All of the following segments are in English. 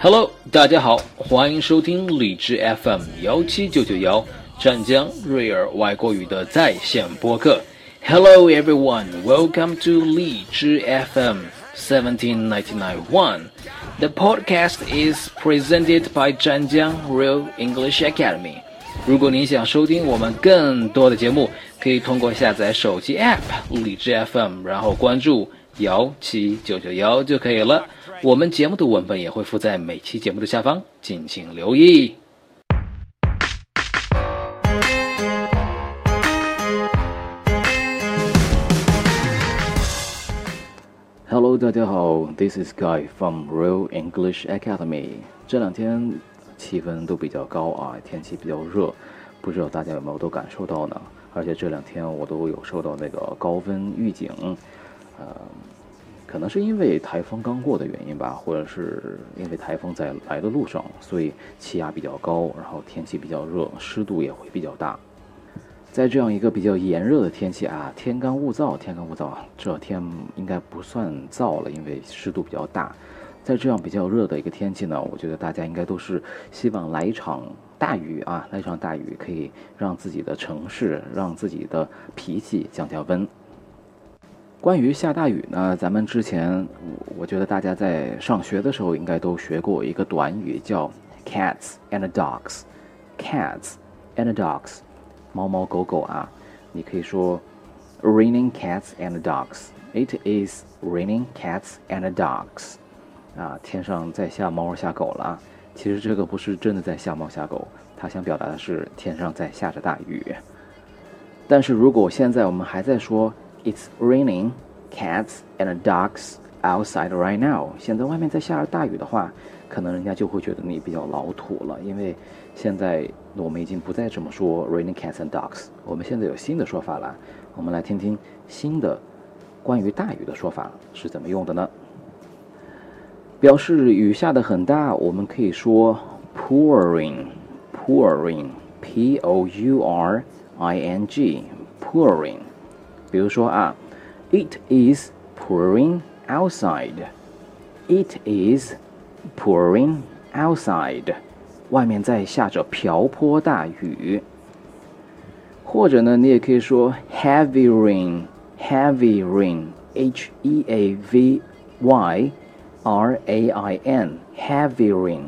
Hello，大家好，欢迎收听荔枝 FM 幺七九九幺湛江瑞尔外国语的在线播客。Hello everyone, welcome to 荔枝 FM seventeen ninety nine one. The podcast is presented by 湛江 Real English Academy. 如果您想收听我们更多的节目，可以通过下载手机 App 荔枝 FM，然后关注 幺七九九幺就可以了。我们节目的文本也会附在每期节目的下方，敬请留意。Hello，大家好，This is Guy from Real English Academy。这两天气温都比较高啊，天气比较热，不知道大家有没有都感受到呢？而且这两天我都有收到那个高温预警，呃。可能是因为台风刚过的原因吧，或者是因为台风在来的路上，所以气压比较高，然后天气比较热，湿度也会比较大。在这样一个比较炎热的天气啊，天干物燥，天干物燥，这天应该不算燥了，因为湿度比较大。在这样比较热的一个天气呢，我觉得大家应该都是希望来一场大雨啊，来一场大雨可以让自己的城市，让自己的脾气降降温。关于下大雨呢，咱们之前我觉得大家在上学的时候应该都学过一个短语，叫 cats and dogs。cats and dogs，猫猫狗狗啊，你可以说 raining cats and dogs。It is raining cats and dogs。啊，天上在下猫下狗了。其实这个不是真的在下猫下狗，它想表达的是天上在下着大雨。但是如果现在我们还在说。It's raining cats and dogs outside right now。现在外面在下着大雨的话，可能人家就会觉得你比较老土了，因为现在我们已经不再这么说 raining cats and dogs。我们现在有新的说法了，我们来听听新的关于大雨的说法是怎么用的呢？表示雨下的很大，我们可以说 pouring，pouring，p o u r i n g，pouring。比如说啊，It is pouring outside. It is pouring outside. 外面在下着瓢泼大雨。或者呢，你也可以说 heavy rain, heavy rain, H E A V Y R A I N, heavy rain.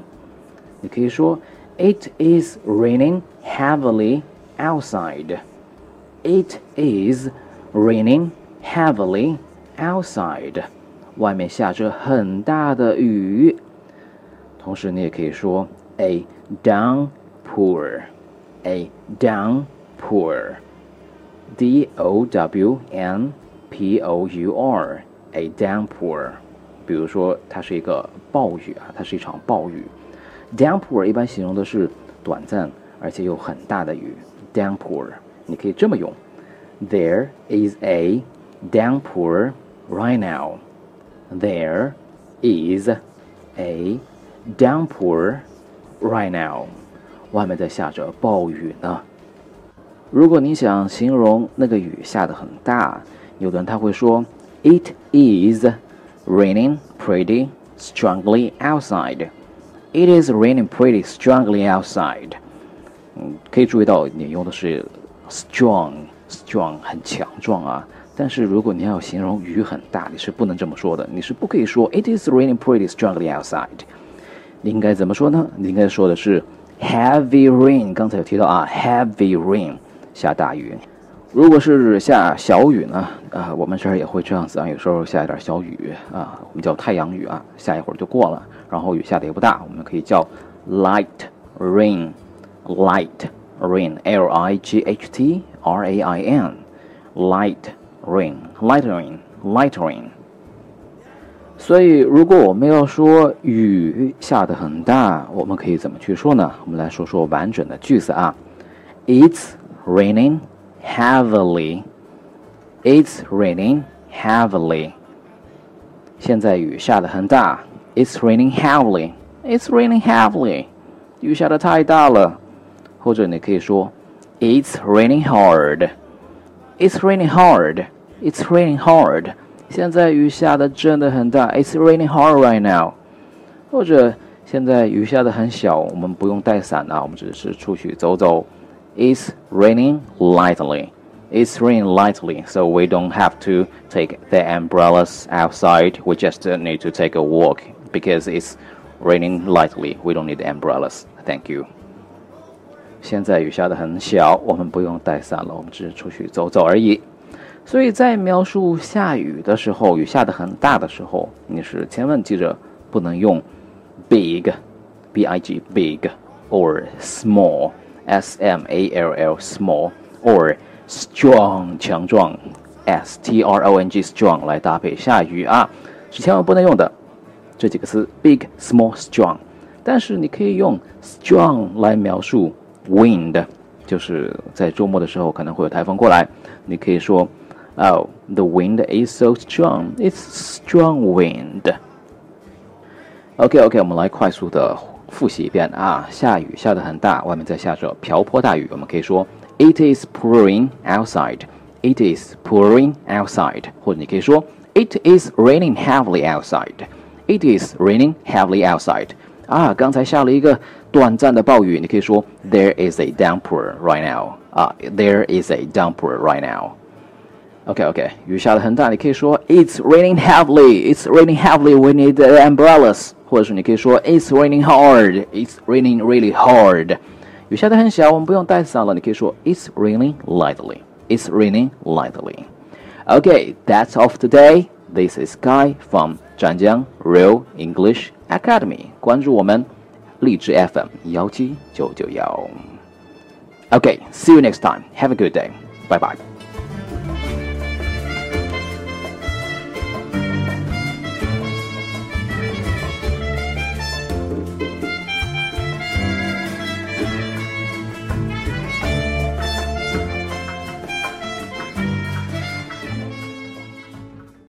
你可以说 It is raining heavily outside. It is Raining heavily outside，外面下着很大的雨。同时，你也可以说 a downpour，a downpour，d o w n p o u r，a downpour。比如说，它是一个暴雨啊，它是一场暴雨。Downpour 一般形容的是短暂而且有很大的雨。Downpour，你可以这么用。 There is a downpour right now. There is a downpour right now. 外面在下着暴雨呢。如果你想形容那个雨下得很大，有的人他会说，It is raining pretty strongly outside. It is raining pretty strongly outside. 嗯，可以注意到你用的是 strong。 Strong 很强壮啊，但是如果你要形容雨很大，你是不能这么说的，你是不可以说 It is raining pretty strongly outside。你应该怎么说呢？你应该说的是 heavy rain。刚才有提到啊，heavy rain 下大雨。如果是下小雨呢？啊，我们这儿也会这样子啊，有时候下一点小雨啊，我们叫太阳雨啊，下一会儿就过了。然后雨下的也不大，我们可以叫 light rain，light rain，L I G H T。R A I N, light rain, light rain, light rain。所以，如果我们要说雨下的很大，我们可以怎么去说呢？我们来说说完整的句子啊。It's raining heavily. It's raining heavily. 现在雨下的很大。It's raining heavily. It's raining heavily. 雨下的太大了。或者你可以说。 It's raining hard. It's raining hard. It's raining hard. 现在雨下的真的很大。It's raining hard right now. 或者 现在雨下的很小，我们不用带伞啊，我们只是出去走走。It's raining lightly. It's raining lightly, so we don't have to take the umbrellas outside. We just need to take a walk because it's raining lightly. We don't need umbrellas. Thank you. 现在雨下的很小，我们不用带伞了，我们只是出去走走而已。所以在描述下雨的时候，雨下的很大的时候，你是千万记着不能用 big, b i g big or small, s m a l l small or strong 强壮，s t r o n g strong 来搭配下雨啊，是千万不能用的这几个词 big, small, strong。但是你可以用 strong 来描述 wind，就是在周末的时候可能会有台风过来，你可以说。Oh, the wind is so strong. It's strong wind. OK OK，我们来快速的复习一遍啊。下雨下得很大，外面在下着瓢泼大雨。我们可以说 It is pouring outside. It is pouring outside. 或者你可以说 It is raining heavily outside. It is raining heavily outside. 啊，刚才下了一个短暂的暴雨，你可以说 There is a downpour right now. 啊，There is a downpour right now. OK OK，雨下的很大，你可以说 It's raining heavily. It's raining heavily. We need umbrellas. 或者是你可以说 It's raining hard. It's raining really hard. 雨下的很小，我们不用带伞了。你可以说 It's raining lightly. It's raining lightly. Okay, that's all for today. This is Guy from 湛江 Real English Academy. 关注我们荔枝 FM 幺七九九幺。Okay, see you next time. Have a good day. Bye bye.